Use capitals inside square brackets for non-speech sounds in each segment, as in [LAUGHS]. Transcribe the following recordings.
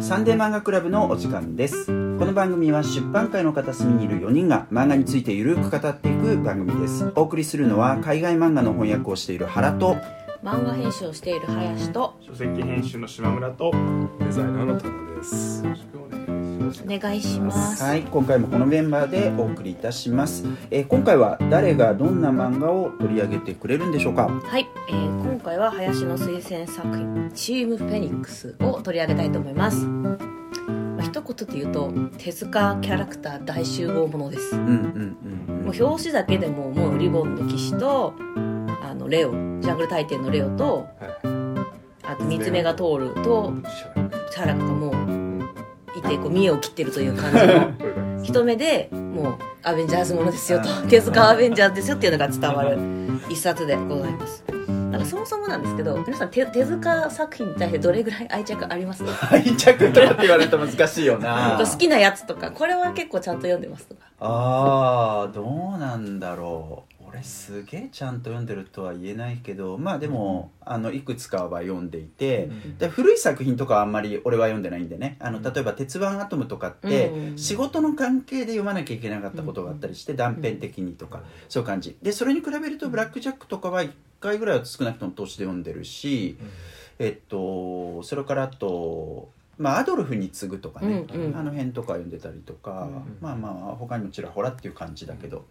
サンデー漫画クラブのお時間ですこの番組は出版界の片隅にいる4人が漫画についてゆるく語っていく番組ですお送りするのは海外漫画の翻訳をしている原と漫画編集をしている林と書籍編集の島村とデザイナーの田野です。よろしくおお願いします。はい今回もこのメンバーでお送りいたします、えー今回は誰がどんな漫画を取り上げてくれるんでしょうか？はい、えー今回は林の推薦作品「チームフェニックス」を取り上げたいと思います、まあ、一言で言うと手塚キャラクター大集合ものです。うんうんうんうん。もう表紙だけでももうリボンの騎士とあのレオジャングル大帝のレオとあと三つ目が通るとシャラクがもういてこう見栄を切ってるという感じの。一目でもうアベンジャーズものですよと。うん。手塚アベンジャーズですよっていうのが伝わる一冊でございます。なんかそもそもなんですけど皆さん手手塚作品に対してどれぐらい愛着ありますか？愛着とかって言われると難しいよな。[LAUGHS] 好きなやつとかこれは結構ちゃんと読んでますとか。あーどうなんだろう俺すげえちゃんと読んでるとは言えないけどまあでも、あのいくつかは読んでいて、で古い作品とかはあんまり俺は読んでないんでねあの例えば「鉄腕アトム」とかって、うん仕事の関係で読まなきゃいけなかったことがあったりして、断片的にとか、そういう感じ。でそれに比べると「ブラック・ジャック」とかは1回ぐらいは少なくとも通して読んでるし、えっとそれからあと、まあ、アドルフに次ぐとかね、うんうん。あの辺とか読んでたりとか、うんまあまあ他にもちらほらっていう感じだけど、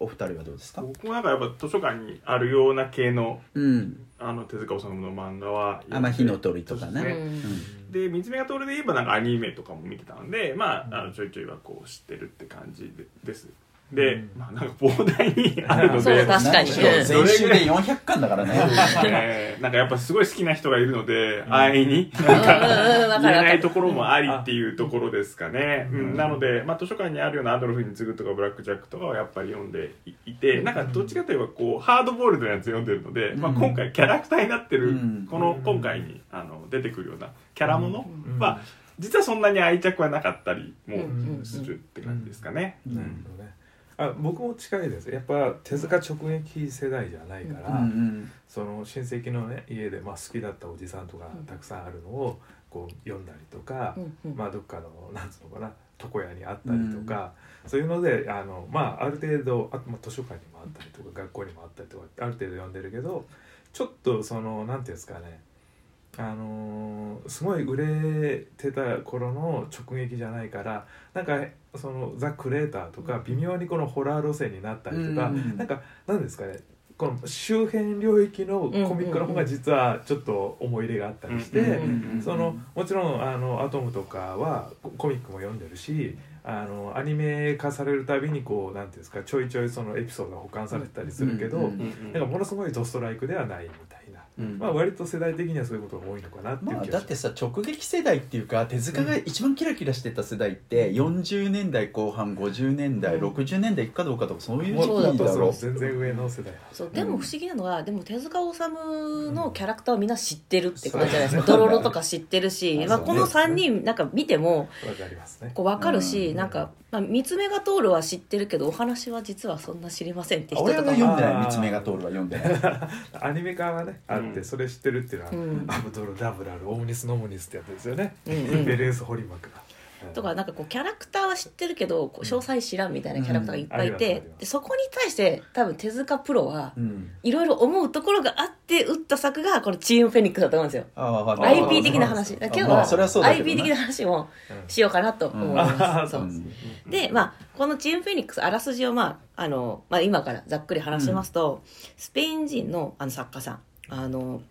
おお二人はどうですか？僕もなんかやっぱ図書館にあるような系のうん。あの手塚治虫の漫画はあまあ火の鳥とかね。そうん。で三つ目が通るで言えばなんかアニメとかも見てたのでまああのちょいちょいはこう知ってるって感じでですで、うん。まあなんか膨大にあるのそうで確かに。なんでしょう前週で400巻だからね。[LAUGHS] えーなんかやっぱすごい好きな人がいるので、安易に。うんうんうんわか言えないところもありっていうところですかね、うん、なので、まあ、図書館にあるようなアドルフに次ぐとかブラック・ジャックとかはやっぱり読んでいてなんかどっちかといえばこうハードボールドなやつ読んでるので、まあ、うん今回キャラクターになってる、うん。この今回にあの出てくるようなキャラもの。うん。は実はそんなに愛着はなかったりもうん。するって感じですかね。うん。なるほどね。あ僕も近いです。やっぱ手塚直撃世代じゃないから、うんうんその親戚のね家でまあ好きだったおじさんとかうん。たくさんあるのをこう読んだりとか、うんうん。まあどっかのなんつうのかな床屋にあったりとか、そういうのであのまあある程度あとまあ図書館にもあったりとか学校にもあったりとかある程度読んでるけどちょっとそのなんていうんですかねあのーすごい売れてた頃の直撃じゃないからなんかそのザ・クレーターとか微妙にこのホラー路線になったりとか、うんなんかなんですかねこの周辺領域のコミックの方が実はちょっと思い入れがあったりして、うんそのもちろんあのアトムとかはココミックも読んでるしあのアニメ化されるたびにこうなんていうんですかちょいちょいそのエピソードが保管されてたりするけど、うんうんうんなんかものすごいドストライクではないみうん。まあ割と世代的にはそういうことが多いのかなっていうまあ、気がします。だってさ直撃世代っていうか手塚が一番キラキラしてた世代って40年代後半50年代、うん。60年代いくかどうかとかそういうも時う。そう期だろ全然上の世代そうでも不思議なのは、でも手塚治虫のキャラクターをみんな知ってるって感じじゃないですか。ドロロとか知ってるし、まあ、この3人なんか見てもわかりますね。こう分かるし、うん。なんか、まあ、三つ目が通るは知ってるけどお話は実はそんな知りませんって人とかも。読んでない三つ目が通るは読んでない。[LAUGHS] アニメ化がねあってうん。それ知ってるっていうのは、うん。アブドル・ダブラルオムニス・ノムニスってやつですよね、うんうん。ベレース・ホリマクが。とかなんかこうキャラクターは知ってるけど詳細知らんみたいなキャラクターがいっぱいいてでそこに対して多分手塚プロはうん。いろいろ思うところがあって打った作がこのチームフェニックスだと思うんですよ。IP 的な話。今日は IP 的な話もうんしようかなと思いうん。ます、でまあこのチームフェニックスあらすじをまああの、まあ、今からざっくり話しますと、スペイン人のあの作家さん。あの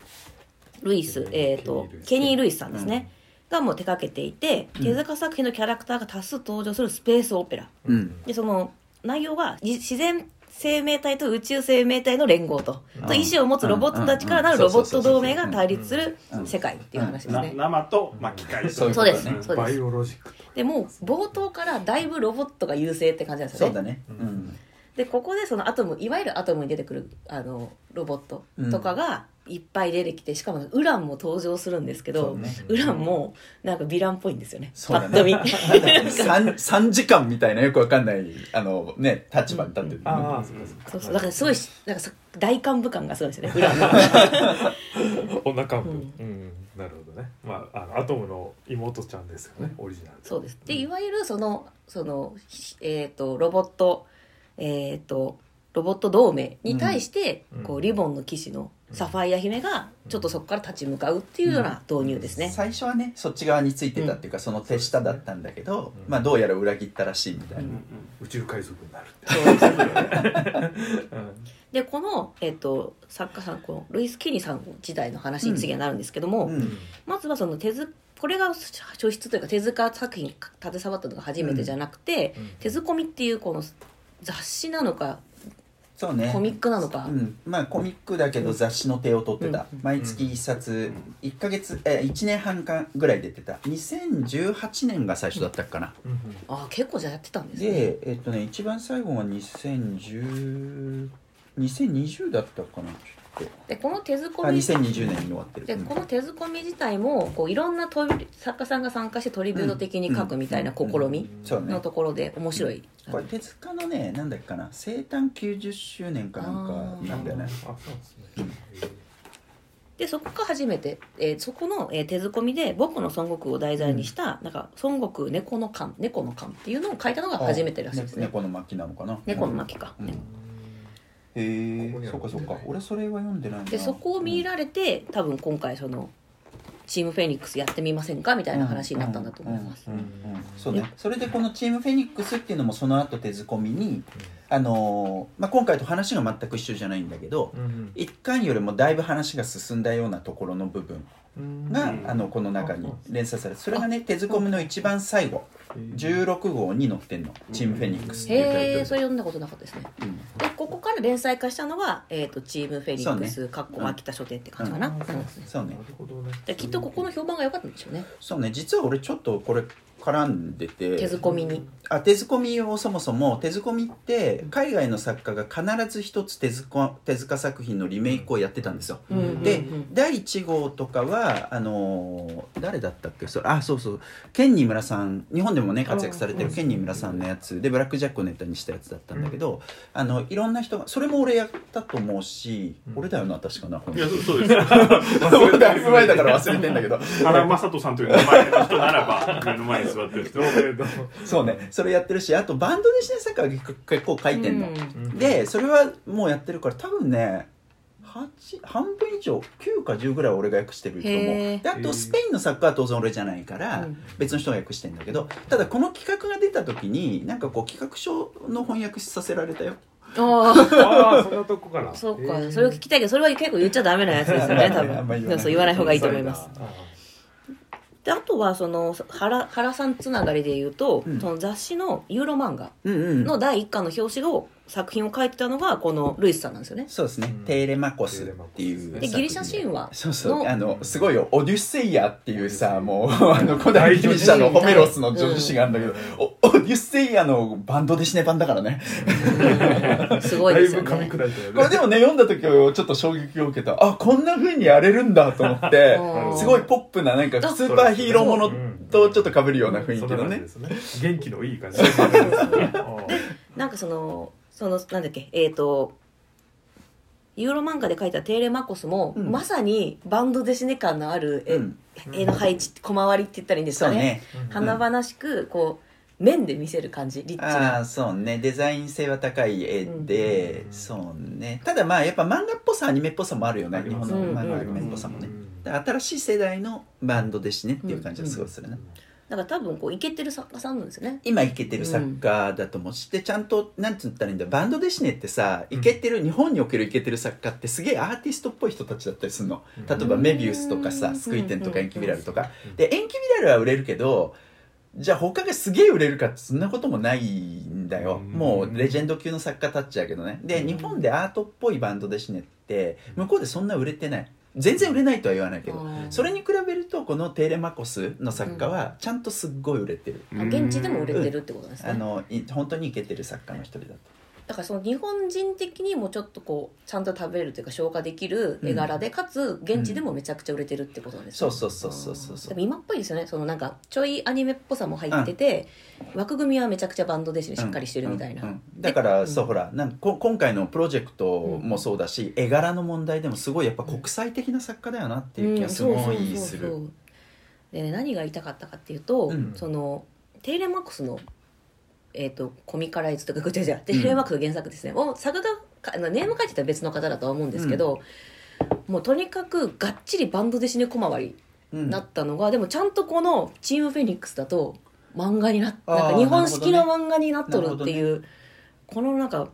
ルイス、えー、とケニー・ルイス。さんですね、がもう手掛けていて手塚作品のキャラクターが多数登場するスペースオペラ。うん。でその内容はじ自然生命体と宇宙生命体の連合と、と意志を持つロボットたちからなるロボット同盟が対立する世界っていう話ですなね。生と、まあ、機械そうですねそうですバイオロジックとでもう冒頭からだいぶロボットが優勢って感じなん。ですよね。そうだねうん。でここでそのアトムいわゆるアトムに出てくるあのロボットとかがいっぱい出てきてしかもウランも登場するんですけど、ね。ウランもなんかヴィランっぽいんですよね。そうだね。パッと見。[LAUGHS] 3, 3時間みたいなよくわかんないあのね立場に立ってる、ああそうかそう。だからすごいしなんかさ大幹部感がすごいですよねウラン。の [LAUGHS] お腹部。ううんん、なるほどね。ねまああのアトムの妹ちゃんですよねオリジナル。そうです。でいわゆるそのその、えー、とロボットえっ、とロボット同盟に対して、うん。こうリボンの騎士のサファイア姫がちょっとそこから立ち向かうっていうような導入ですね、最初はねそっち側についてたっていうか、その手下だったんだけど、うん。まあどうやら裏切ったらしいみたいな、宇宙海賊になるって。そうで [LAUGHS] この、えっと作家さんこのルイス・ケニーさん時代の話に次はなるんですけども、うん。まずはその手ずこれが書出というか手塚作品に携わったのが初めてじゃなくて、うん。手塚みっていうこの雑誌なのかそうね。コミックなのか、うん、まあコミックだけど雑誌の手を取ってた、うん。毎月1冊1ヶ月え1年半間ぐらい出てた。2018年が最初だったかな、うん。うんああ結構じゃあやってたんですね。でえっとね一番最後が2010 2020だったかなっでこの手と塚みあ2020年に終わってる。でこの手塚み自体もこういろんな作家さんが参加してトリビュート的に書くみたいな試みのところで面白い、これ手塚のねなんだっけかな？生誕90周年かなんかなんだよね。あそうなんですね。でそこが初めて、えーそこの、えー手塚みで「僕の孫悟空」を題材にした、なんか孫悟空猫の勘猫の勘っていうのを書いたのが初めてらしいですね。猫の巻なのかな？猫の巻か、うん。ねへえそっかそっか。俺それは読んでないな。でそこを見られて多分今回そのチームフェニックスやってみませんかみたいな話になったんだと思います、うんうんうんそうね。それでこのチームフェニックスっていうのもその後手塚みにあのーまあ、今回と話が全く一緒じゃないんだけどうん一巻よりもだいぶ話が進んだようなところの部分うんが、うん。あのこの中に連載されてそれがね手塚みの一番最後16号に載ってんの「チームフェニックス」っていうタイトルでへえそれ読んだことなかったですね。うん。でここから連載化したのが、えー、とチームフェニックそスかっこ秋田書店って感じかな、うん。なんそうね。なるほどね。できっとここの評判が良かったんでしょうね。そうね。実は俺ちょっとこれ絡んでて手塚みにあ手塚みをそもそも手塚みって海外の作家が必ず一つ手塚手塚作品のリメイクをやってたんですよ、うん。で、うん。うん。第1号とかはあのー誰だったっけ？それあそうそう。ケンニー村さん。日本でもね活躍されてるケンニー村さんのやつ。でブラック・ジャックをネタにしたやつだったんだけど、あのいろんな人がそれも俺やったと思うし、うん。俺だよな確かな、いやそうそうです。俺だいぶ前だから忘れてんだけど。原正人さんという名前の人ならば目の前に座ってる人。そうねそれやってるしあとバンドでシネ作家が結結構書いてんの、うん。でそれはもうやってるから多分ね8半分以上9か10ぐらいは俺が訳してると思う。であとスペインの作家は当然俺じゃないから、うん。別の人が訳してんだけどただこの企画が出た時になんかこう企画書の翻訳させられたよ。あああそんなとこからあそうか、それを聞きたいけどそれは結構言っちゃダメなやつですよね [LAUGHS] 多あんま分言わない。でもそう言わない方がいいと思います。あであとはその原原さんつながりで言うと、うん。その雑誌のユーロ漫画うんうん。の第一巻の表紙を作品を書いてたのがこのルイスさんなんですよね。そうですね、うん。テーレマコスっていうでで。ギリシャ神話。そうそう。の。あのすごいよ。オデュッセイアっていうさもうあの古代ギリシャのホメロスの女子誌があるんだけど、おオデュッセイアのバンドでシネ版だからね。[LAUGHS] すごいですよだいぶ噛みね砕いたこれでもね読んだ時はちょっと衝撃を受けた。あこんな風にやれるんだと思ってうん。すごいポップななんかスーパーヒーローものとちょっと被るような雰囲気のね。そんな感じですね。元気のいい感じ。なんかそのそのなんだっけ？えっ、とユーロ漫画で書いた「テーレマコスも」うん。まさにバンドデシネ感のある絵,、うん。絵の配置小回りって言ったらいいんですかね？そうね。華々しくこう面で見せる感じリッチあな。あそうね。デザイン性は高い絵で、うん。そうね。ただまあやっぱ漫画っぽさアニメっぽさもあるよね。日本のうん漫画アニメっぽさもね、うんだから新しい世代のバンドですねっていう感じがすごいするね、だから多分こうイケてる作家さんなんですよね。今イケてる作家だと思う。し、でちゃんとなんて言ったらいいんだバンドデシネってさイケてる、日本におけるイケてる作家ってすげえアーティストっぽい人たちだったりするの。例えばメビウスとかさうん。スクイテンとかエンキビラルとか。うん。でエンキビラルは売れるけどじゃあ他がすげえ売れるかってそんなこともないんだよ。うん。もうレジェンド級の作家たちやけどね。でうん。日本でアートっぽいバンドデシネって向こうでそんな売れてない全然売れないとは言わないけどうん。それに比べるとこのテーレマコスの作家はちゃんとすっごい売れてる。あ現地でも売れてるってことですね、あのい本当にイケてる作家の一人だとだからその日本人的にもちょっとこうちゃんと食べれるというか消化できる絵柄で、かつ現地でもめちゃくちゃ売れてるってことなんですそうねそうそうそうそうそう。でも今っぽいですよね。そのなんかちょいアニメっぽさも入ってて、枠組みはめちゃくちゃバンドですね。しっかりしてるみたいな、うんうんだから、でそうほらなんかこ今回のプロジェクトもそうだし、絵柄の問題でもすごいやっぱ国際的な作家だよなっていう気がすごいする、でね何が言いたかったかっていうと、うん。そのテイレマックスのえー、とコミカライズとかこっちじゃテイレマックスの原作ですね、もう作画かあのネーム書いてたら別の方だとは思うんですけど、もうとにかくがっちりバンドで死ね小回りうん。なったのが、でもちゃんとこの「チームフェニックス」だと漫画になっなんか日本式の漫画になっとるっていなう、このなんか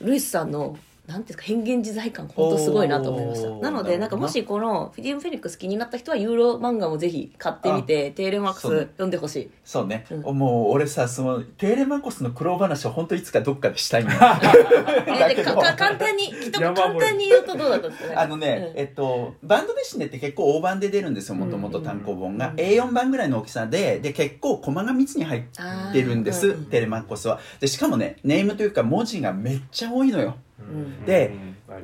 ルイスさんのなんていうか変幻自在感本当すごいなと思いました。なのでなんかもしこの「フィディム・フェニックス」気になった人はユーロ漫画もぜひ買ってみてテーレマックス読んでほしい。そうね、うもう俺さそのテーレマコスの苦労話は本当いつかどっかでしたいん [LAUGHS] だえでかか簡単にきっと簡単に言うとどうだったんですか？ねあのね、うん。えっと、バンドデシネって結構大判で出るんですよもともと単行本が、うん。A4 版ぐらいの大きさでで結構コマが密に入ってるんです、うんテレマコスは。でしかもねネームというか文字がめっちゃ多いのよ。んで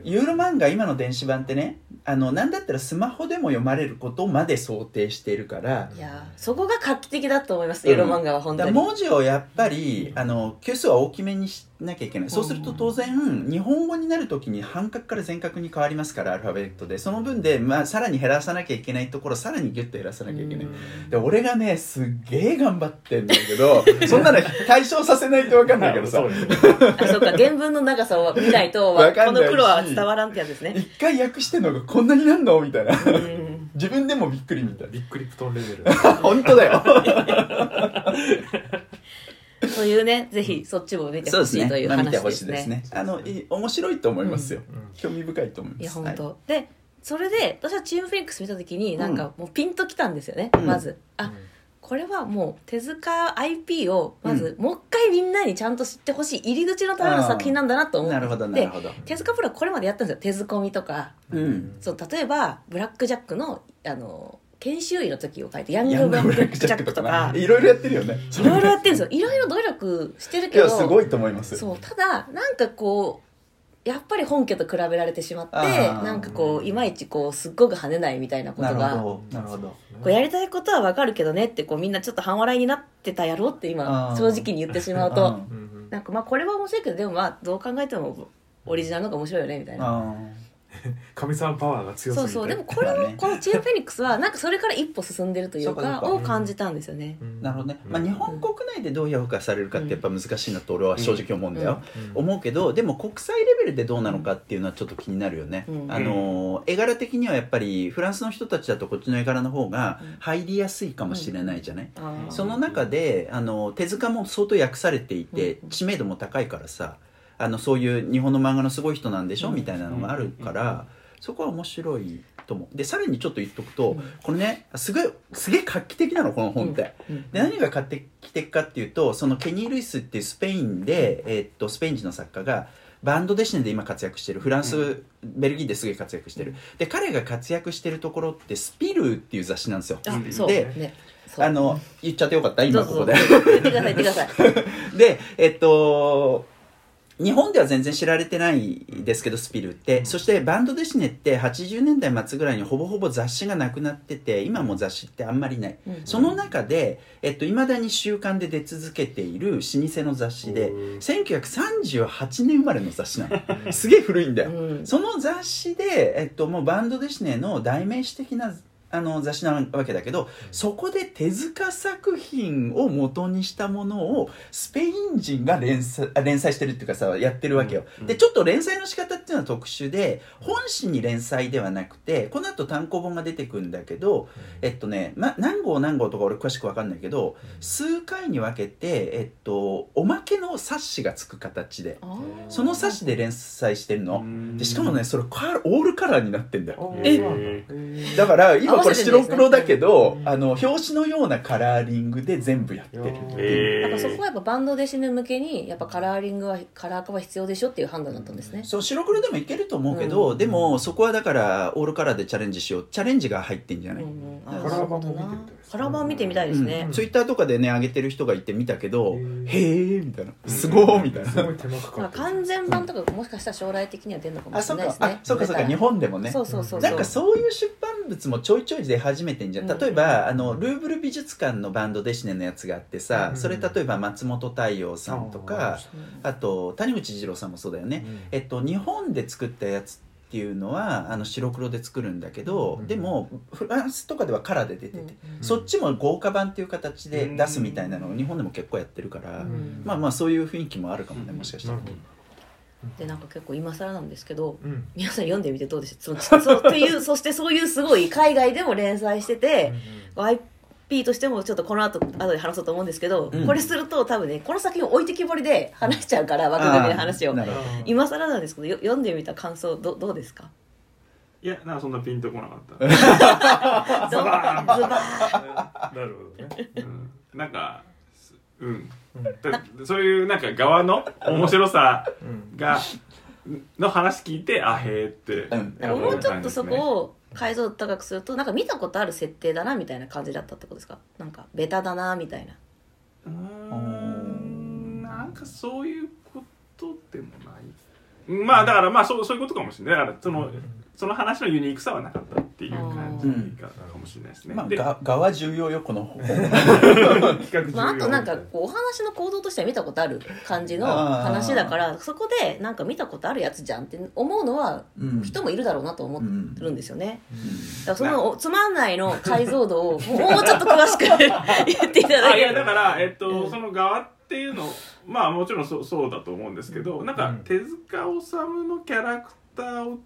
ユーロ漫画今の電子版ってねあのなんだったらスマホでも読まれることまで想定しているからいやーそこが画期的だと思いますうんユーロ漫画は本当に、文字をやっぱりあの級数は大きめにしなきゃいけない。そうすると当然日本語になるときに半角から全角に変わりますからアルファベットでその分で、まあ、さらに減らさなきゃいけないところをさらにギュッと減らさなきゃいけない。で俺がねすっげえ頑張ってんだけど [LAUGHS] そんなの対象させないと分かんないけどさ。あ [LAUGHS] そうか原文の長さを見ないと [LAUGHS] この苦労は伝わらんってやつですね。一回訳してんのがこんなになんの？みたいな。うん。自分でもびっくりみたいビックリプトンレベル。本当だよというねぜひそっちも見てほしいというね、まあ、見話てほしいですね。ですねあのいい面白いと思いますよ、うん興味深いと思います。いや本当、はいでそれで私はチームフェニックス見た時になんかもうピンときたんですよね、うん。まず。あこれはもう手塚 IP をまずもう一回みんなにちゃんと知ってほしい入り口のための作品なんだなと思って。なるほどなるほど。手塚プロはこれまでやったんですよ。手塚みとか。うん。そう例えばブラック・ジャックのあの研修医の時を書いてヤング・ブラックジャックとか。いろいろやってるよね。いろいろやってるんですよ。いろいろ努力してるいけど。やすごいと思います。そうただなんかこうやっぱり本家と比べられてしまってなんかこういまいちこうすっごく跳ねないみたいなことなるがほどなるほど。こうやりたいことはわかるけどねってこうみんなちょっと半笑いになってたやろって今正直に言ってしまうと。なんかまあこれは面白いけどでもまあどう考えてもオリジナルの方が面白いよねみたいな。あ [LAUGHS] 神様パワーが強すぎて。そうそう。でもこれはまあね。このチームフェニックスはなんかそれから一歩進んでるというかを感じたんですよね。うん。なるほどね、まあ、日本国内でどう評価されるかってやっぱ難しいなと俺は正直思うんだよ、うん。思うけどでも国際レベルでどうなのかっていうのはちょっと気になるよね、うん。あの絵柄的にはやっぱりフランスの人たちだとこっちの絵柄の方がうん。入りやすいかもしれないじゃない、その中であの手塚も相当訳されていてうん。知名度も高いからさあのそういう日本の漫画のすごい人なんでしょ、うん。みたいなのがあるから、そこは面白いと思う。でさらにちょっと言っとくと、うん。これねすごいすげえ画期的なのこの本って、うん。で何が画期的かっていうとそのケニー・ルイスっていうスペインで、えーっとスペイン人の作家がバンドデシネで今活躍してる。フランス、うベルギーですげえ活躍してる。で彼が活躍してるところってスピルーっていう雑誌なんですよ。あう。んそう。でねあの言っちゃってよかった？今ここで。言ってください言ってください。[LAUGHS] でえっと日本では全然知られてないですけどスピルって、そしてバンドデシネって80年代末ぐらいにほぼほぼ雑誌がなくなってて今も雑誌ってあんまりない、うん。その中で、えっと、未だに週刊で出続けている老舗の雑誌でうん1938年生まれの雑誌なの。すげえ古いんだよ、うん。その雑誌で、えっと、もうバンドデシネの代名詞的なあの雑誌なわけだけどそこで手塚作品を元にしたものをスペイン人が連載あ連載してるっていうかさやってるわけよ、うんでちょっと連載の仕方っていうのは特殊で本誌に連載ではなくてこの後単行本が出てくるんだけどえっとね、ま、何号何号とか俺詳しく分かんないけど数回に分けて、えっと、おまけの冊子がつく形でその冊子で連載してるの。うん。でしかもねそれカオールカラーになってんだよ。ええだから今これ白黒だけど、うん。あの表紙のようなカラーリングで全部やってるっていう。えやっぱそこはやっぱバンドで死ぬ向けにやっぱカラーリングはカラー化は必要でしょっていう判断だったんですね、そう白黒でもいけると思うけど、うん。でもそこはだからオールカラーでチャレンジしようチャレンジが入ってんじゃない、うんうんあカーラー版も見てみたいですね。カラー版見てみたいですね。うん、ツイッターとかでね上げてる人がいて見たけどへえみたいな。すごーみたいな。すごい手間かか完全版とかもしかしたら将来的には出るのかもしれないですね。あそっか。そっか日本でもね。そうそうそうそう。なんかそういう出版物もちょいちょい出始めてんじゃん。うん。例えば、あのルーブル美術館のバンドデシネのやつがあってさ、うん。それ例えば松本太陽さんとか、あと谷口二郎さんもそうだよね、えっと、日本で作ったやつっっていうのはあの白黒で作るんだけど、うん。でもフランスとかではカラーで出てて、うん。そっちも豪華版っていう形で出すみたいなのを日本でも結構やってるから、ん。まあまあそういう雰囲気もあるかもねもしかしたらでなんか結構今更なんですけどうん。皆さん読んでみてどうでしょう [LAUGHS] そそていう [LAUGHS] そしてそういうすごい海外でも連載してて、IP としてもちょっとこの後後で話そうと思うんですけど、うん。これすると多分ねこの作品を置いてきぼりで話しちゃうから枠組みの話を今更なんですけどよ読んでみた感想どどうですか？いやなんかそんなピンとこなかった、ズバーンズバーン。なるほどね。うん、なんかすうん。そういうなんか側の面白さうん。がの話聞いてあへえってうん。なんかもうちょっとそこを解像度高くするとなんか見たことある設定だなみたいな感じだったってことですか？なんかベタだなみたいな。うーん。なんかそういうことでもない。まあだからまあそうそういうことかもしれない。だからそのその話のユニークさはなかったっていう感じかかもしれないですね、まあでが側は重要よこの本企画重要。まあ、あとなんかこうお話の行動としては見たことある感じの話だからそこでなんか見たことあるやつじゃんって思うのはうん。人もいるだろうなと思ってうんるんですよね、だからそのおつまんないの解像度を [LAUGHS] もうちょっと詳しく言っていただあいやだから、えっと、その側っていうのまあもちろんそうそうだと思うんですけどなんかうん。手塚治虫のキャラクターを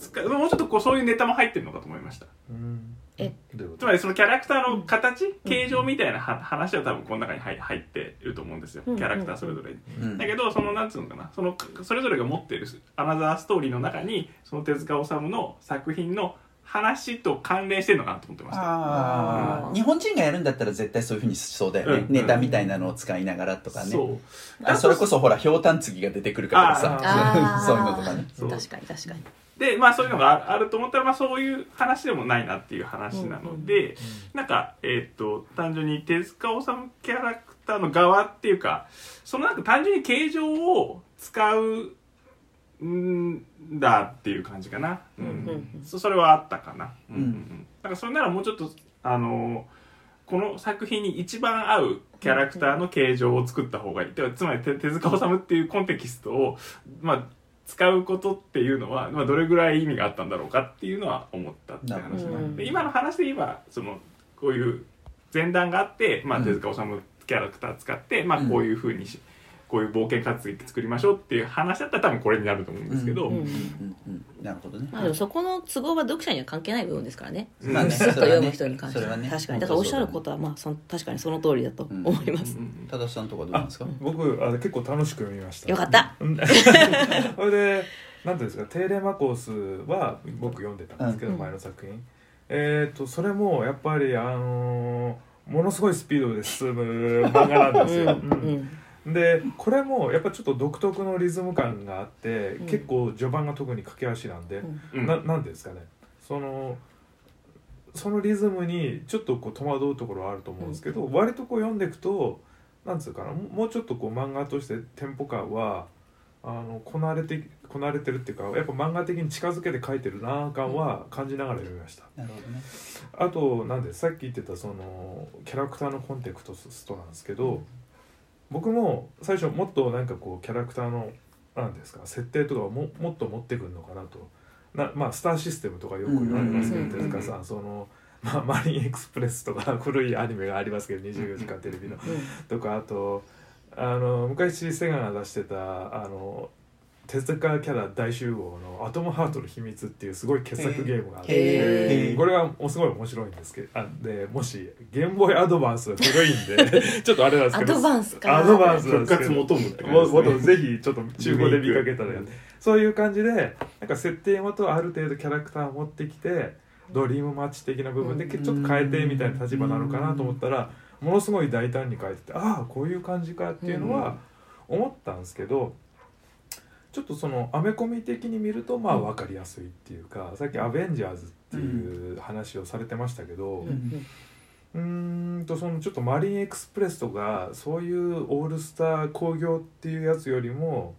使うもうちょっとこうそういうネタも入ってるのかと思いました。うん。え。つまりそのキャラクターの形、形状みたいなは話は多分この中に入入っていると思うんですよ、うん。キャラクターそれぞれに。うん。だけどそのなんつうのかな。そのそれぞれが持っているアナザーストーリーの中にその手塚治虫の作品の話と関連してるのかなと思ってました。あうん。ー日本人がやるんだったら絶対そういうふうにしそうだよね、うん。ネタみたいなのを使いながらとかね。そう。あそれこそほらひょうたん継ぎが出てくるからさ。[LAUGHS] そういうのとかね。そう。確かに確かにでまあそういうのがああると思ったら、まあ、そういう話でもないなっていう話なので、なんかえーっと単純に手塚治虫キャラクターの側っていうかそのなんか単純に形状を使うんだっていう感じかな、うんうんそそれはあったかな、うんうんからそれならもうちょっとあのこの作品に一番合うキャラクターの形状を作った方がいい、でつまり手手塚治虫っていうコンテキストを、まあ、使うことっていうのは、まあ、どれぐらい意味があったんだろうかっていうのは思ったって話なん。で今の話で言えばそのこういう前段があって、まあ、うん。手塚治虫キャラクター使って、まあ、うん。こういうふうにし、こういう冒険活劇作りましょうっていう話だったら多分これになると思うんですけど、うんうんうんうんなるほどね、まあでもそこの都合は読者には関係ない部分ですからね。うん。まあね。ずっと読む人に関しては。ね。確かに。だからおっしゃることはまあそん確かにその通りだと思います、うん。うん。多田さんとかどうなんですか？僕あ結構楽しく読みました。よかった。うん。[LAUGHS] それでなんていうんですか「テーレマコス」は僕読んでたんですけど、うん。前の作品。えっ、とそれもやっぱりあのーものすごいスピードで進む漫画なんですよ、うん。うんでこれもやっぱちょっと独特のリズム感があって、うん。結構序盤が特に駆け足なんで、うん。うん。ななんていうんですかね。そのそのリズムにちょっとこう戸惑うところはあると思うんですけど、割とこう読んでいくとなんつうかなももうちょっとこう漫画としてテンポ感はあのこなれてこなれてるっていうかやっぱ漫画的に近づけて書いてるな感は感じながら読みました。なるほどね。あとなんでさっき言ってたそのキャラクターのコンテクストなんですけど、僕も最初もっとなんかこうキャラクターのなんですか設定とかをももっと持ってくるのかなと。なまあスターシステムとかよく言われますけどうん手塚さんその、まあ、マリンエクスプレスとか古いアニメがありますけど24時間テレビの。とかあとあの昔セガが出してたあの手塚キャラ大集合の「アトムハートの秘密」っていうすごい傑作ゲームがあって。これはもうすごい面白いんですけどあでもしゲームボーイアドバンスは古いんで [LAUGHS] ちょっとあれなんですけどアドバンスか。アドバンスなん復ですけど活求むってね。ぜひちょっと中古で見かけたらやうんそういう感じでなんか設定ごとある程度キャラクターを持ってきてドリームマッチ的な部分でちょっと変えてみたいな立場なのかなと思ったらものすごい大胆に変えててああこういう感じかっていうのは思ったんですけどちょっとそのアメコミ的に見るとまあ分かりやすいっていうかさっき「アベンジャーズ」っていう話をされてましたけど、うん。うーんとそのちょっとマリンエクスプレスとかそういうオールスター興行っていうやつよりも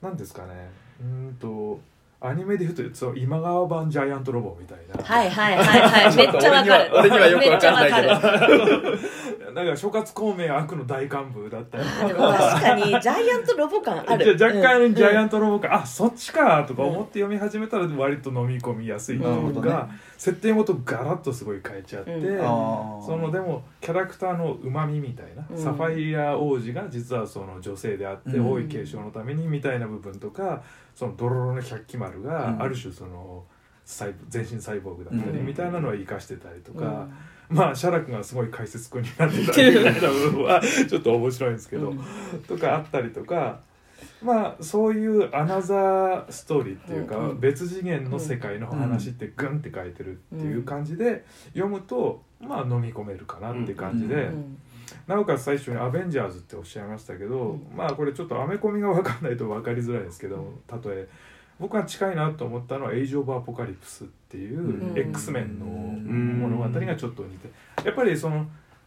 何ですかねうーんとアニメで言うとそう今川版ジャイアントロボみたいな、はいはいはいはい。[LAUGHS] めっちゃわかる。俺には俺にはよくわかんないけど。めっちゃわかる。[LAUGHS] なんか諸葛孔明悪の大幹部だったり確かにジャイアントロボ感ある。じゃあ若干ジャイアンントロボか、あそっちかとか思って読み始めたら割と飲み込みやすいというか、ね設定ごとガラッとすごい変えちゃって、うん。そのでもキャラクターのうまみみたいな、うん。サファイア王子が実はその女性であって、うん。王位継承のためにみたいな部分とかそのドロロの百鬼丸がうん。ある種その細全身サイボーグだったりうん。みたいなのは生かしてたりとか、うん。まあ写楽がすごい解説君になってたりみたいな部分はちょっと面白いんですけど、うんとかあったりとか。まあそういうアナザーストーリーっていうか、別次元の世界の話ってグンって書いてるっていう感じで読むとまあ飲み込めるかなって感じで、なおかつ最初に「アベンジャーズ」っておっしゃいましたけど、うん。まあこれちょっとアメコミが分かんないと分かりづらいですけど例え僕が近いなと思ったのは「エイジ・オブ・アポカリプス」っていううん。X メンの物語がちょっと似てやっぱりその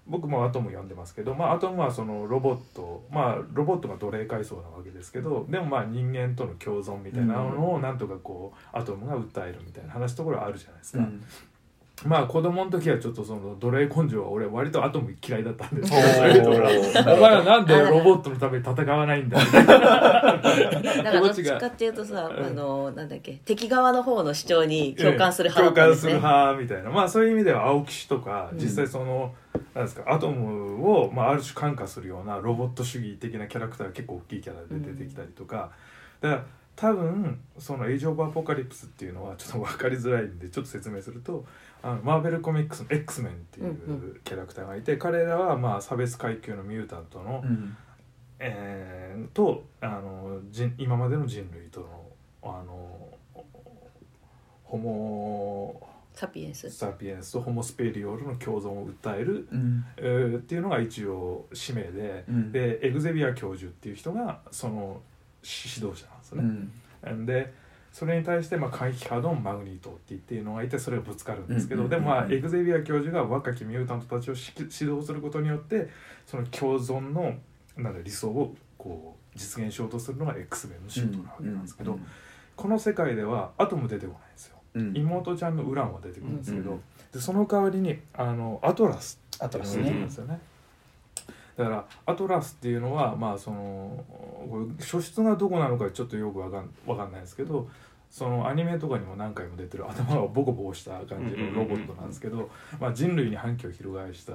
僕もアトム読んでますけど、まあ、アトムはそのロボットまあロボットが奴隷階層なわけですけどでもまあ人間との共存みたいなのをなんとかこうアトムが訴えるみたいな話ところはあるじゃないですか。うんまあ子供の時はちょっとその奴隷根性は俺割とアトム嫌いだったんですけど。お前らなんでロボットのために戦わないんだみたいなだからどっちかっていうとさ、うんあのなんだっけ敵側の方の主張に共感する派だ共感するったんですね。派みたいな。まあそういう意味では青木氏とかうん。実際その、なんですかアトムを、まあ、ある種感化するようなロボット主義的なキャラクターが結構大きいキャラで出てきたりとか、だから多分その「エイジ・オブ・アポカリプス」っていうのはちょっと分かりづらいんでちょっと説明するとあのマーベルコミックスの X メンっていうキャラクターがいて、彼らはまあ差別階級のミュータントの、うん。えーとあの人今までの人類とのあのホモサピエンス。サピエンスとホモスペリオールの共存を訴える、うん。えーっていうのが一応使命で、うん。でエグゼビア教授っていう人がその指導者なんですようね。ん。でそれに対してまあ回帰波動マグニートって言っていうのがいてそれをぶつかるんですけど、うんでもまあうんエグゼビア教授が若きミュータントたちをし指導することによってその共存のなんだ理想をこう実現しようとするのが X メンの仕事なわけなんですけど、この世界ではアトム出てこないんですよ。うん妹ちゃんのウランは出てくるんですけど、うんでその代わりにあのアトラスあとですっていうのが出てくるんねですよね。だからアトラスっていうのはまあそのこれ初出がどこなのかちょっとよくわかんわかんないですけどそのアニメとかにも何回も出てる頭がボコボコした感じのロボットなんですけど、まあ、人類に反旗を翻した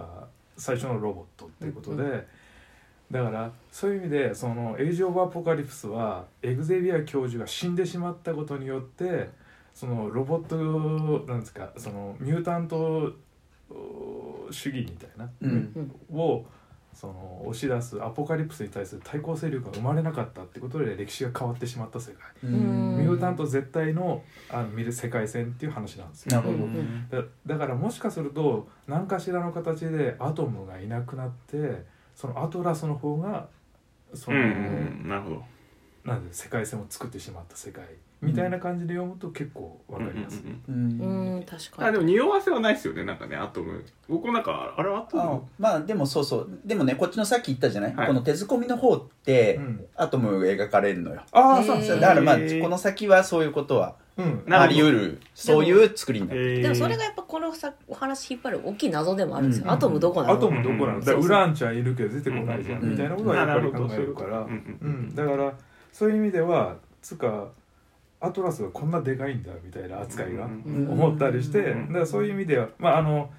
最初のロボットっていうことで、うだからそういう意味でその「エイジ・オブ・アポカリプス」はエグゼビア教授が死んでしまったことによってそのロボットなんですかそのミュータントお主義みたいな、うん。をその押し出すアポカリプスに対する対抗勢力が生まれなかったってことで歴史が変わってしまった世界、うん。ミュータント絶対のあの見る世界線っていう話なんですよ。なるほど。うんだだからもしかすると何かしらの形でアトムがいなくなってそのアトラスの方がその、うんうん。なるほど。なんで世界線を作ってしまった世界みたいな感じで読むと結構わかりやすい。うんうん確かに。あでも匂わせはないですよねなんかねアトム。僕もなんかあれはアトあムまあでもそうそう。でもねこっちのさっき言ったじゃない、はい。この手ずこみの方って、うん。アトム描かれるのよ。ああ、そうですだからまあこの先はそういうことはうん。あり得るそういう作りになる、えー。でもそれがやっぱこのさお話引っ張る大きい謎でもあるんですよ、うん。アトムどこなの？アトムどこなの、うん。だからウランちゃんいるけど出てこないじゃん、うんみたいなことはやっぱり考えるから、うん。うん。うん、だからそういう意味ではつうかアトラスがこんなでかいんだみたいな扱いがうん思ったりして、うんだからそういう意味ではまああの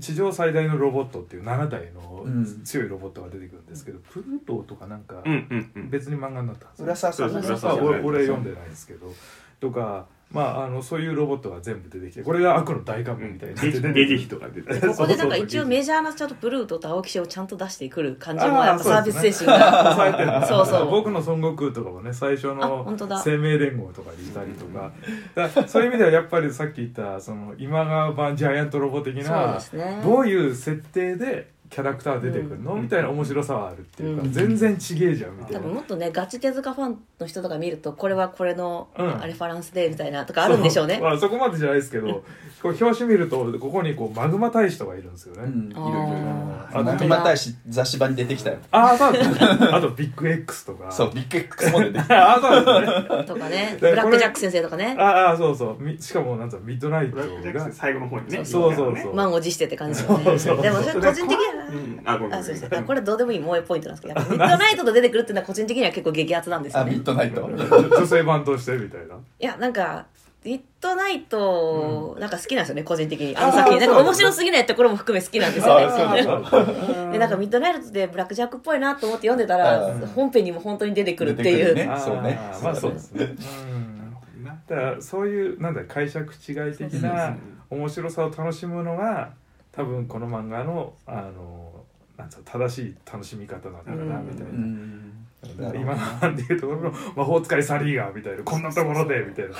地上最大のロボットっていう7台のうん。強いロボットが出てくるんですけど、プルートとかなんかうんうんうん。別に漫画になったんですよ。浦沢さんそうそうまあそう俺俺読んでないですけどとかまああのそういうロボットが全部出てきてこれが悪の大幹部みたいになってゲジヒとか出てここでなんか一応メジャーなちゃんとブルートと青木氏をちゃんと出してくる感じもやっぱサービス精神が。抑えてる。そうそう。僕の孫悟空とかもね最初あの本当だ。生命連合とかにいたりとか。だそういう意味ではやっぱりさっき言ったその今川版ジャイアントロボ的などういう設定でキャラクター出てくるの、うん。みたいな面白さはあるっていうか、うん。全然ちげえじゃんみたいな。多分もっとねガチ手塚ファンの人とか見るとこれはこれのうん。あレファランスでみたいなとかあるんでしょうね。そ,、まあ、そこまでじゃないですけどこう表紙見るとここにこうマグマ大使とかいるんですよね、うんいろいろあー。まとまったし雑誌版に出てきたよ。ああそうですねあと [LAUGHS] ビッグ X とか。そうビッグ X も出てきた。[LAUGHS] ああそうですね。とかね。でブラックジャック先生とかね。ああそうそう。みしかもなんつうのミッドナイトが。先最後の方にね。そうそうそう。満を持してって感じですよね。そうそうでもそれ個人的にはうん。あごめんごめん。あそうですあこれどうでもいい萌えポイントなんですけどやっぱ [LAUGHS] ミッドナイトと出てくるっていうのは個人的には結構激アツなんですよ。あミねッドナイト女性版としてみたいな。いやなんかミッドナイト、なんか好きなんですよね個人的に。あの作品なんか面白すぎないところも含め好きなんですよあそうね [LAUGHS] そうでなんかミッドナイトでブラックジャックっぽいなと思って読んでたらうん。本編にも本当に出てくるっていう、出てくるね。あーそうね。まあそうですね。うん。だからそういうなんだ解釈違い的な面白さを楽しむのが多分この漫画のあのなんつうの正しい楽しみ方なんだろうな。うん。みたいな。今のなんていうところの魔法使いサリーガーみたいなこんなところでみたいな。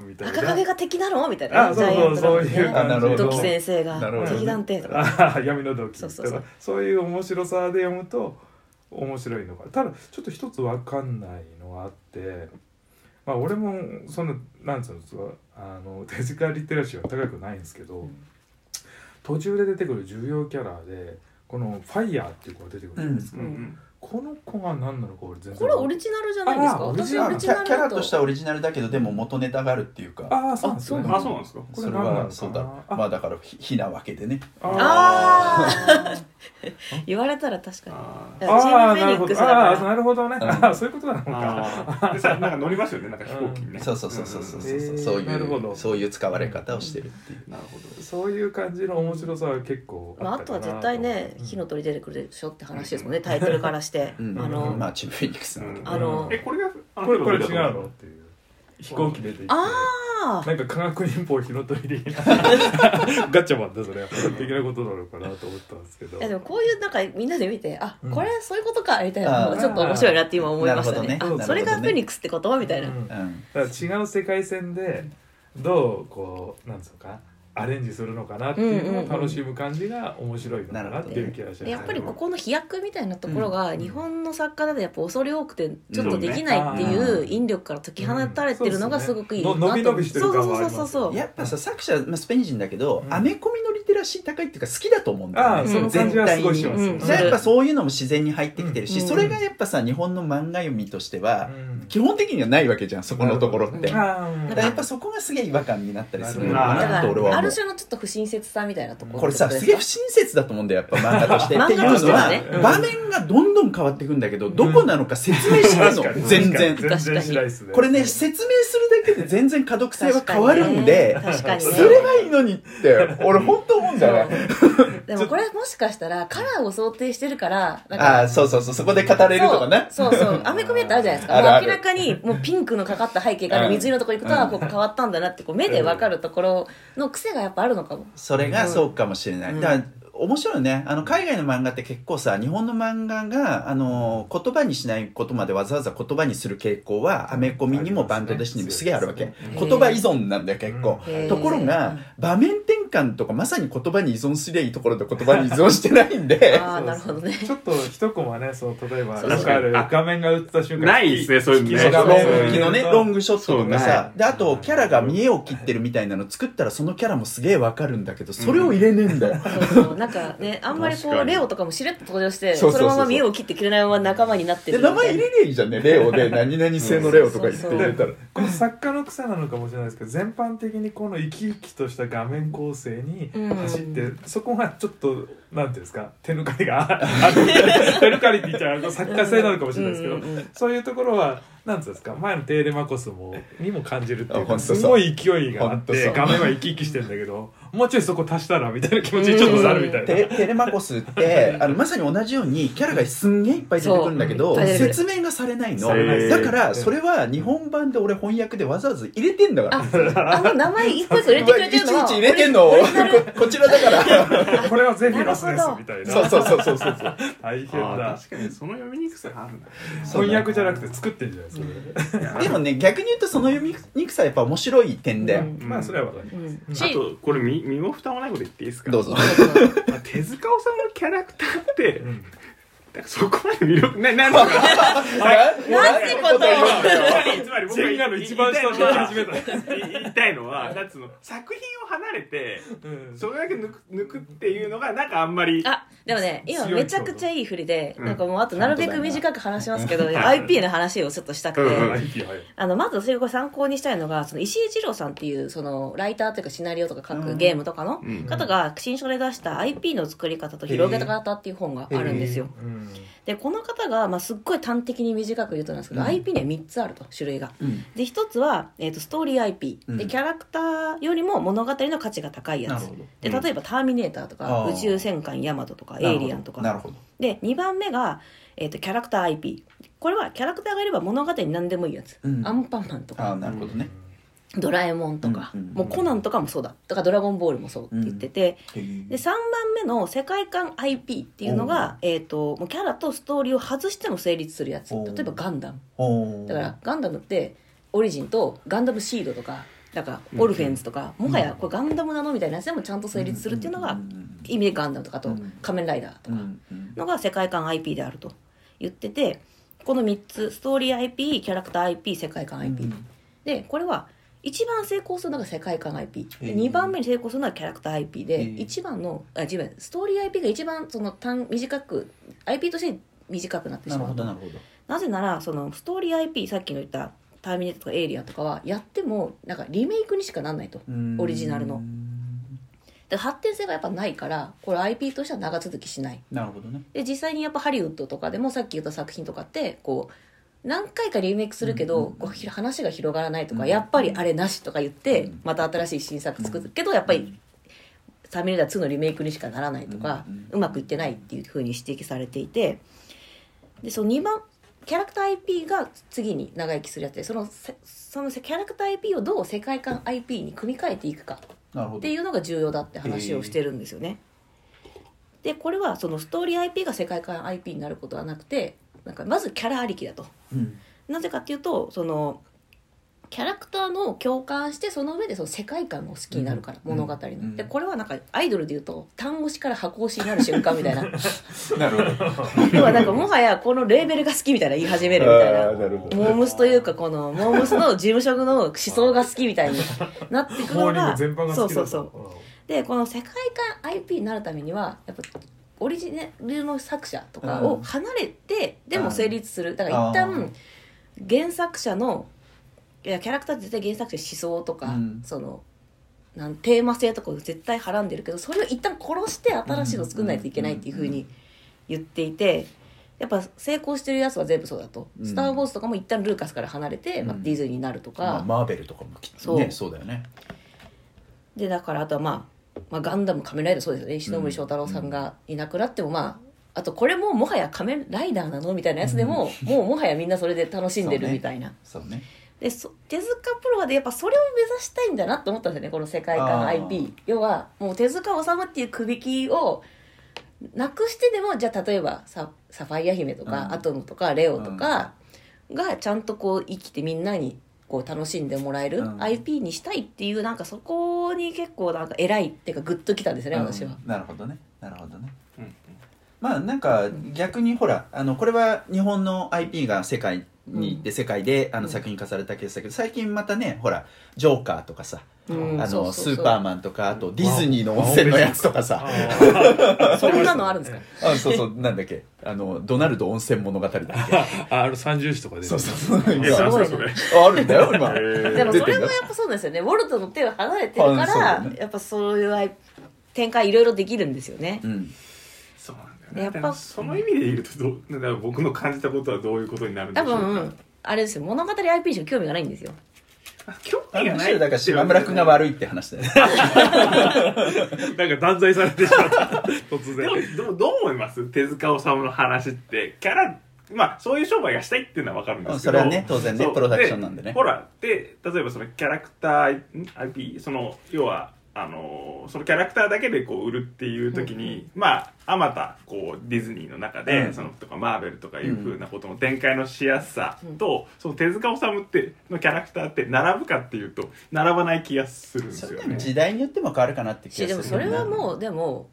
みたいな赤影が敵なの？みたいな。あそうそうそういうあなるほど。ドキ先生が敵団定とか闇の時そうそうそうだからそういう面白さで読むと面白いのか。ただちょっと一つ分かんないのがあってまあ俺もそんななんつうんですかあの手近リテラシーは高くないんですけど、途中で出てくる重要キャラでこのファイヤーっていう子が出てくるじゃないですか、うんうんこの子が何なのか俺全然これオリジナルじゃないですか？あオリ私ジナル。オリジナルキャキャラだとしてはオリジナルだけどでも元ネタがあるっていうか。ああそうなんですねああそうなんですか。こそれはそうだ。ろまあだからひひなわけでね。ああ [LAUGHS] 言われたら確かに。あだからチームフェニッああなるほクスだかどああなるほどね、うん。ああそういうことなのーか。あー。でさなんか乗りますよねなんか飛行機にね。そうそうそうそうそうそう、う。んうんそうなるほど。いうそういう使われ方をしてるっていう、なるほどそういう感じの面白さは結構まあ、あとは絶対ね火の鳥出てくるでしょって話ですもんね。タイトルからして、うんあの、まあチームフェニックスなわけうんあのえこれがあのこれこれ違う火の？っていう飛行機出てきてああなんか科学忍法火の鳥的なガッチャマンだそれ的なことなのかなと思ったんですけど。いやでもこういうなんかみんなで見てあうん。これそういうことかみたいなのちょっと面白いなって今思いましたね。なるほどね。あそれがフェニックスってことみたいな、うん。うん。だから違う世界線でどうこうなんつうのかアレンジするのかなっていうのを楽しむ感じが面白いのかなっていう気がします。やっぱりここの飛躍みたいなところが日本の作家だとやっぱ恐れ多くてちょっとできないっていう引力から解き放たれてるのがすごくいいなと。うう伸び伸びそうそうそうそうやっぱさ作者、まあ、スペイン人だけど、うん。アメコミのリテラシー高いっていうか好きだと思うんだよね、ああその感じはすごいしますようんじゃあやっぱそういうのも自然に入ってきてるし、うん。それがやっぱさ日本の漫画読みとしては、うん基本的にはないわけじゃんそこのところって、うん。だからやっぱそこがすげえ違和感になったりするのかなと俺は思う。ある種のちょっと不親切さみたいなところこれさすげえ不親切だと思うんだよやっぱ漫画として。漫っていうのは、ね。うん場面がどんどん変わっていくんだけどどこなのか説明してるの、確かに。全然。これね説明するだけで全然可読性は変わるんで確かにね。すればいいのにって俺本当思うんだよね。[LAUGHS] でもこれもしかしたらカラーを想定してるからなんああそうそうそうそこで語れるとかね。そうそうそうアメコミってあるじゃないですかあるあるもう明らかにもうピンクのかかった背景からうん。水色のところ行くと、あここ変わったんだなってこう目で分かるところの癖がやっぱあるのかも。それがそうかもしれない、うん。だから面白いね。あの海外の漫画って結構さ日本の漫画があの言葉にしないことまでわざわざ言葉にする傾向はアメコミにもバンドでしにもすげえあるわけ、うん。言葉依存なんだよ結構、ところが場面転換とかまさに言葉に依存すりゃいいところで言葉に依存してないんで [LAUGHS] ああなるほどね。ちょっと一コマねそう例えばそうよくあるあ画面が映った瞬間。ないですねそういうのね。そうロンそう。そうグのねロングショットとかさであとキャラが見栄を切ってるみたいなの作ったらそのキャラもすげえわかるんだけどそれを入れねえんだよ、なんかねあんまりこ確かに。うレオとかもしれっと登場してそうそうそうそう。そのまま見栄を切ってくれないまま仲間になってでるみたいな名前入れりゃいいじゃんね。レオで [LAUGHS] 何々製のレオとか言って入れたらこの作家の癖なのかもしれないですけど全般的にこの生き生きとした画面構成に走って、うそこがちょっとなんていうんですか手抜かりがある。手抜かりって言っちゃうと作家性なのかもしれないですけど、うんうんうん。そういうところはなんていうんですか前のテーレマコスもにも感じるっていうかあほんとそう。すごい勢いがあっほんとそう。て画面は生き生きしてんだけどもうちょいそこ足したらみたいな気持ちにちょっとなるみたいな。テテレマコスってあのまさに同じようにキャラがすんげえいっぱい出てくるんだけど説明がされないの。だからそれは日本版で俺翻訳でわざわざ入れてんだから。あの名前一個一個入れてくれてるのはいちいち入れてんのここちらだから。[LAUGHS] これはゼフィロスですみたいな。そうそうそうそうそう。そう大変だ。確かにその読みにくさがある翻訳じゃなくて作ってんじゃないですか、[LAUGHS] でもね逆に言うとその読みにくさはやっぱ面白い点だよ、うん。まあそれはわかる、うん。あしとこれ身身も蓋もないこと言っていいですか？どうぞ。[LAUGHS] あ手塚治虫のキャラクターってうんだからそこまで魅力な [LAUGHS] なんですか。なんてことを。つまりつまり僕がジェンガの一番下の言い始めた。言いたいのはなんつうの作品を離れてうん。それだけ抜く抜くっていうのがなんかあんまりあでもね今めちゃくちゃいい振りで、うん。なんかもうあとなるべく短く話しますけど、はい。IP の話をちょっとしたくて、うんあのまずそれを参考にしたいのがその石井二郎さんっていうそのライターというかシナリオとか書うん。くゲームとかのうん。方が新書で出した IP の作り方と広げ方っていう本があるんですよ。うんでこの方が、まあ、すっごい端的に短く言うとなんですけど、うん。IP には3つあると種類が。うん。で1つは、えー、とストーリー IP、うん。でキャラクターよりも物語の価値が高いやつ。で例えば「ターミネーター」とか「あー。宇宙戦艦ヤマト」とか「エイリアン」とか。なるほど。で2番目が、えー、とキャラクター IP これはキャラクターがいれば物語に何でもいいやつ、うん。アンパンマンとああかなるほどねドラえもんとか、うんうんうんもうコナンとかもそうだ。とかドラゴンボールもそうって言ってて、へえ。で3番目の世界観 IP っていうのが、えー、ともうキャラとストーリーを外しても成立するやつ。例えばガンダム。だからガンダムってオリジンとガンダムシードとかだからオルフェンズとか、もはやこれガンダムなのみたいなやつでもちゃんと成立するっていうのが意味でガンダムとかあとうん仮面ライダーとかうんうん。のが世界観 IP であると言っててこの3つストーリー IP キャラクター IP 世界観 IP、うん。でこれは一番成功するのが世界観 IP でへー。2番目に成功するのはキャラクター IP でへー。一番のあ違うストーリー IP が一番その短短く IP として短くなってしまうと。ほどなるほど。なぜならそのストーリー IP さっきの言った「ターミネーター」とか「エイリアン」とかはやってもなんかリメイクにしかなんないと。うん。オリジナルの。で発展性がやっぱないからこれ IP としては長続きしない。なるほどね。で実際にやっぱハリウッドとかでもさっき言った作品とかってこう何回かリメイクするけど、こうひ話が広がらないとか、うんやっぱりあれなしとか言って、うんまた新しい新作作るけどやっぱり「ターミネーター2」のリメイクにしかならないとか、うまくいってないっていうふうに指摘されていてでその2番キャラクター IP が次に長生きするやつでそのせそのキャラクター IP をどう世界観 IP に組み替えていくかっていうのが重要だって話をしてるんですよね。でこれはそのストーリー IP が世界観 IP になることはなくてなんかまずキャラありきだと。うん。なぜかっていうとそのキャラクターの共感してその上でその世界観を好きになるから、うん。物語の、うん。でこれはなんかアイドルでいうと単語詞から箱押しになる瞬間みたいな。[LAUGHS] なるほど。[LAUGHS] 要はなんかもはやこのレーベルが好きみたい [LAUGHS] な言い始めるみたいな。モームスというかこのモームスの事務職の思想が好きみたいになってくモーニンのがそうそうそう。でこの世界観 IP になるためにはやっぱオリジナルの作者とかを離れてでも成立する。だから一旦原作者のいやキャラクターって絶対原作者の思想とか、うん。そのなんテーマ性とかを絶対はらんでるけどそれを一旦殺して新しいの作んないといけないっていうふうに言っていてやっぱ成功してるやつは全部そうだと「うん。スター・ウォーズ」とかも一旦ルーカスから離れて、まあ、うんディズニーになるとか、まあマーベルとかもきっとそう。ねそうだよね。でだからあとは、まあ、まあガンダム仮面ライダーそうですよね。石森章太郎さんがいなくなってもまああとこれももはや仮面ライダーなのみたいなやつでも、もう [LAUGHS] もはやみんなそれで楽しんでるみたいな、そうね。でそ手塚プロはでやっぱそれを目指したいんだなと思ったんですよねこの世界観 IP 要はもう手塚治虫っていうくびきをなくしてでもじゃあ例えばササファイア姫とか、うん。アトムとかレオとかがちゃんとこう生きてみんなにこう楽しんでもらえるうん。IP にしたいっていうなんかそこに結構なんか偉いっていうかグッときたんですねうん。私は。なるほどね。なるほどね。うんまあなんか逆にほらあのこれは日本の IP が世界に行って世界であの作品化されたケースだけど最近またねほらジョーカーとかさうん。あのそうそうそう。スーパーマンとかあとディズニーの温泉のやつとかさ。[LAUGHS] そんなのあるんですか？あそうそうなんだっけ。あのドナルド温泉物語だっけ。[LAUGHS] ああの三重視とかでそうそうそう。えすごいねそれあるんだよ今。へー。でもそれもやっぱそうなんですよね。ウォルトの手を離れてるかあそうら、だね。やっぱそういう展開いろいろできるんですよね。うんやっぱその意味で言うとどうだから僕の感じたことはどういうことになるんで多しょうか？分あれですよ。物語 IP にしか興味がないんですよ。あ興あ味がないむしろだから島村君が悪いって話だよね。[LAUGHS] なんか断罪されてしまった。突でも然でもどう思います？手塚治虫の話って。キャラまあそういう商売がしたいっていうのは分かるんですけど。それはね当然ねそう。プロダクションなんでね。ほらで例えばそのキャラクターん IP その要はあのそのキャラクターだけでこう売るっていう時に、まああまたこうディズニーの中で、うん。そのとかマーベルとかいうふうなことの展開のしやすさと、その手塚治虫ってのキャラクターって並ぶかっていうと並ばない気がするんですそれよね。でも時代によっても変わるかなって気しでもがするそれはもうでも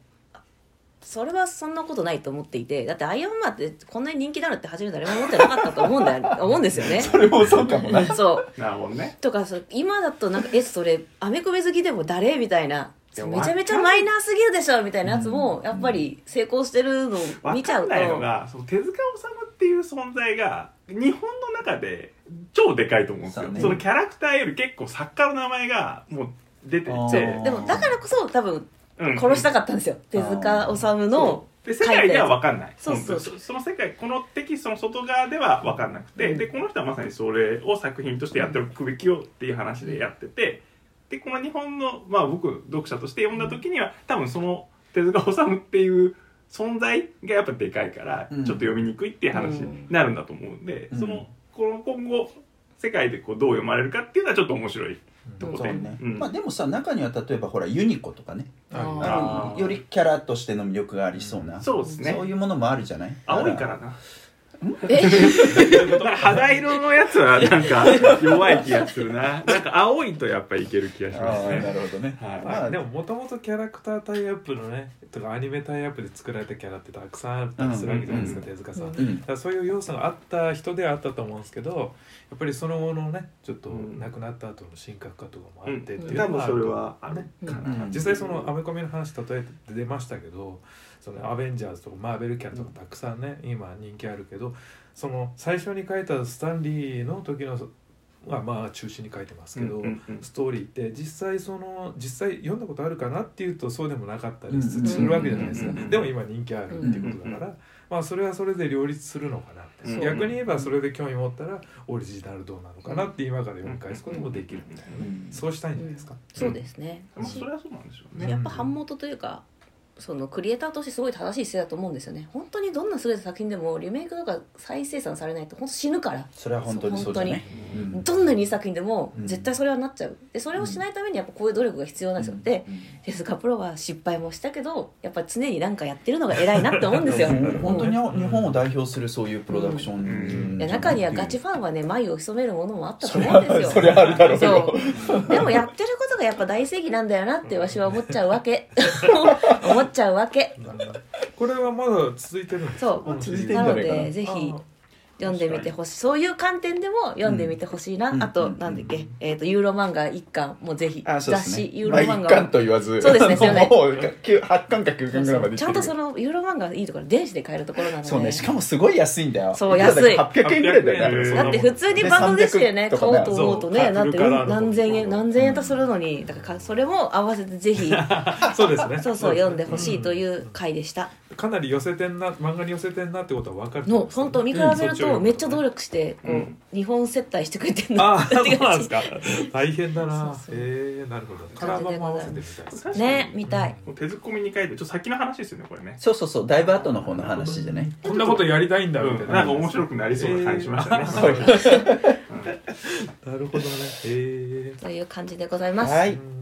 それはそんなことないと思っていてだってアイアンマンってこんなに人気なのって初め誰も思ってなかったと思うんだよ [LAUGHS] 思うんですよね。それもそうかもな。そう。なるほどね。とかそう今だとなんかえそれアメコミ好きでも誰？みたいな。めちゃめちゃマイナーすぎるでしょみたいなやつもやっぱり成功してるのをわ見ちゃうと。かんないのがその手塚治虫っていう存在が日本の中で超でかいと思うんですよ。そうね。そのキャラクターより結構作家の名前がもう出てて。でもだからこそ多分うん殺したかったんですよ、手塚治虫ので世界では分かんない。そうそうそその世界このテキストの外側では分かんなくて、うん。でこの人はまさにそれを作品としてやっておくべきよっていう話でやっててでこの日本の、まあ、僕読者として読んだ時には多分その手塚治虫っていう存在がやっぱでかいからちょうんっと読みにくいっていう話になるんだと思うんで、うん。そのこの今後世界でこうどう読まれるかっていうのはちょっと面白いとこで、そうね、うん。まあでもさ中には例えばほらユニコとかね。あよりキャラとしての魅力がありそうな、そうですね。そういうものもあるじゃない？青いからな肌色のやつはなんか弱い気がするな。なんか青いとやっぱいける気がしますああなね。るほどね、はい。まあでももともとキャラクタータイアップのねとかアニメタイアップで作られたキャラってたくさんあったりするわけじゃないですか、うん手塚さん、うんだそういう要素があった人ではあったと思うんですけどやっぱりその後のねちょっとうん。亡くなった後の神格化とかもあうんってっていう多分それのがあるとはある。かな。うん。実際そのアメコミの話例えて出ましたけどそのアベンジャーズとかマーベルキャラとかたくさんね今人気あるけどその最初に書いたスタンリーの時のまあまあ中心に書いてますけど、うんうんうん。ストーリーって実際その実際読んだことあるかなっていうとそうでもなかったりうんするわけじゃないですか、うんでも今人気あるっていうことだから、まあそれはそれで両立するのかなって、うん逆に言えばそれで興味持ったらオリジナルどうなのかなって今から読み返すこともできるみたいな、うん。そうしたいんじゃないですか。そうですね、まあそれはそうなんでしょうね。やっぱ版元というかそのクリエイターとしてすごい正しい姿勢だと思うんですよね。本当にどんな優れた作品でもリメイクとか再生産されないと本当死ぬから。それは本当にそうじゃないうん。どんなにいい作品でもうん絶対それはなっちゃう。でそれをしないためにやっぱこういう努力が必要なんですよ、で手塚プロは失敗もしたけどやっぱ常に何かやってるのが偉いなって思うんですよ。うん。本当にうん日本を代表するそういうプロダクションうん。いや中にはガチファンはね眉を潜めるものもあったと思うんですよ。はそれはあるだろうでもやってることがやっぱ大正義なんだよなってわしは思っちゃうわけ。[LAUGHS] 思っちゃうわけ。これはまだ続いてるんですか？そう続いてんなのでぜひ読んでみてほしい。そういう観点でも読んでみてほしいな、うん。あと、うん。なんだっけ、えー、とユーロ漫画一巻もぜひ、あそうです雑誌ねまあユーロ漫画一巻と言わずそうですねすいません。[LAUGHS] もう8巻か9巻ぐらいまでちゃんとそのユーロ漫画いいところ電子で買えるところなので。そうねしかもすごい安いんだよ。そう安800円ぐらいだよ800ね円だって普通にバンドデッキでねで買おうと思うとねそうだって何千円何千円とするのにだからそれも合わせてぜひ [LAUGHS] そうですね。そうそう読んでほしいという回でした。かなり寄せてんな漫画に寄せてんなってことは分かるの本当見比べるとめっちゃ努力してこううん。日本接待してくれてるなああ [LAUGHS] そうなんですか。大変だな。そうそう。ええなるほど。カラー版も合わせてみたいね見たい。手突っ込みに書いてちょっと先の話ですよねこれね。そうそうそうだいぶ後の方の話でね。こんなことやりたいんだうんみたいな、なんか面白くなりそうな感じしましたね。そう [LAUGHS] なるほどね。えという感じでございます、はい。え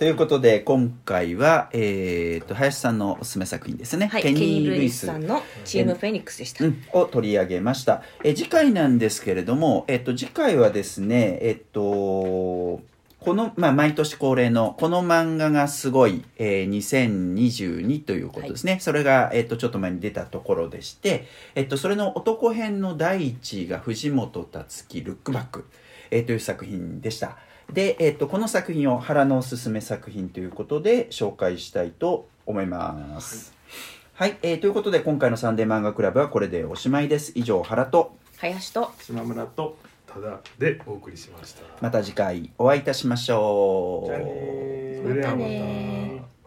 ということで今回は、えー、と林さんのおすすめ作品ですね、はい、ケニー・ルイスさんのチームフェニックスでした、うん、を取り上げました。え次回なんですけれども、えっと、次回はですね、えっと、この、まあ、毎年恒例の、この漫画がすごい、えー2022ということですね。それが、えっと、ちょっと前に出たところでして、えっと、それの男編の第一位が藤本達樹、ルックバック、えーという作品でした。で、えっと、この作品を原のおすすめ作品ということで紹介したいと思います。はい、えーということで今回のサンデー漫画クラブはこれでおしまいです。以上、原と。林と。島村とただでお送りしました。また次回お会いいたしましょう。じゃあねー。またねー